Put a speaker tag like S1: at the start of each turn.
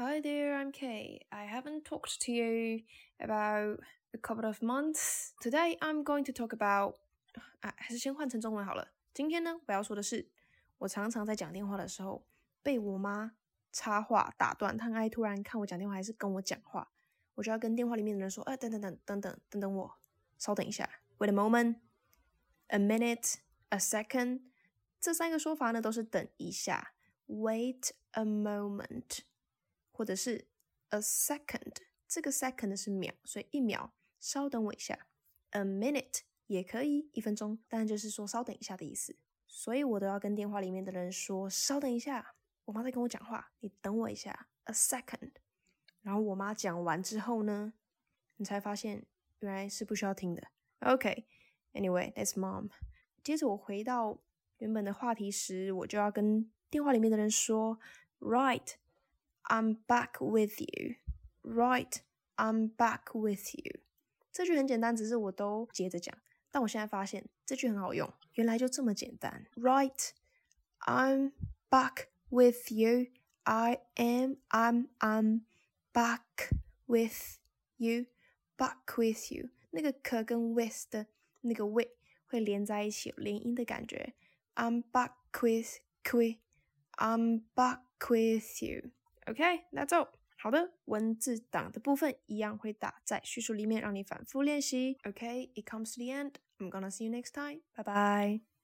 S1: Hi there, I'm Kay. I haven't talked to you about a couple of months. Today I'm going to talk about 啊，还是先换成中文好了。今天呢，我要说的是，我常常在讲电话的时候被我妈插话打断，她很爱突然看我讲电话还是跟我讲话，我就要跟电话里面的人说，哎，等等等等等等等我，稍等一下，wait a moment, a minute, a second。这三个说法呢，都是等一下，wait a moment， 或者是 a second。这个 second 是秒，所以一秒，稍等我一下。a minute 也可以一分钟，当然就是说稍等一下的意思。所以我都要跟电话里面的人说，稍等一下，我妈在跟我讲话，你等我一下，a second。然后我妈讲完之后呢，你才发现原来是不需要听的。OK，Anyway，that's mom。接着我回到。原本的话题时，我就要跟电话里面的人说：“Right, I'm back with you. Right, I'm back with you。”这句很简单，只是我都接着讲。但我现在发现这句很好用，原来就这么简单。Right, I'm back with you. I am, I'm, I'm back with you. Back with you。那个可跟 with 的那个 with 会连在一起，有连音的感觉。I'm back with you. I'm back with you. Okay, that's all. 好的，文字档的部分一样会打在叙述里面，让你反复练习。Okay, it comes to the end. I'm gonna see you next time. Bye bye.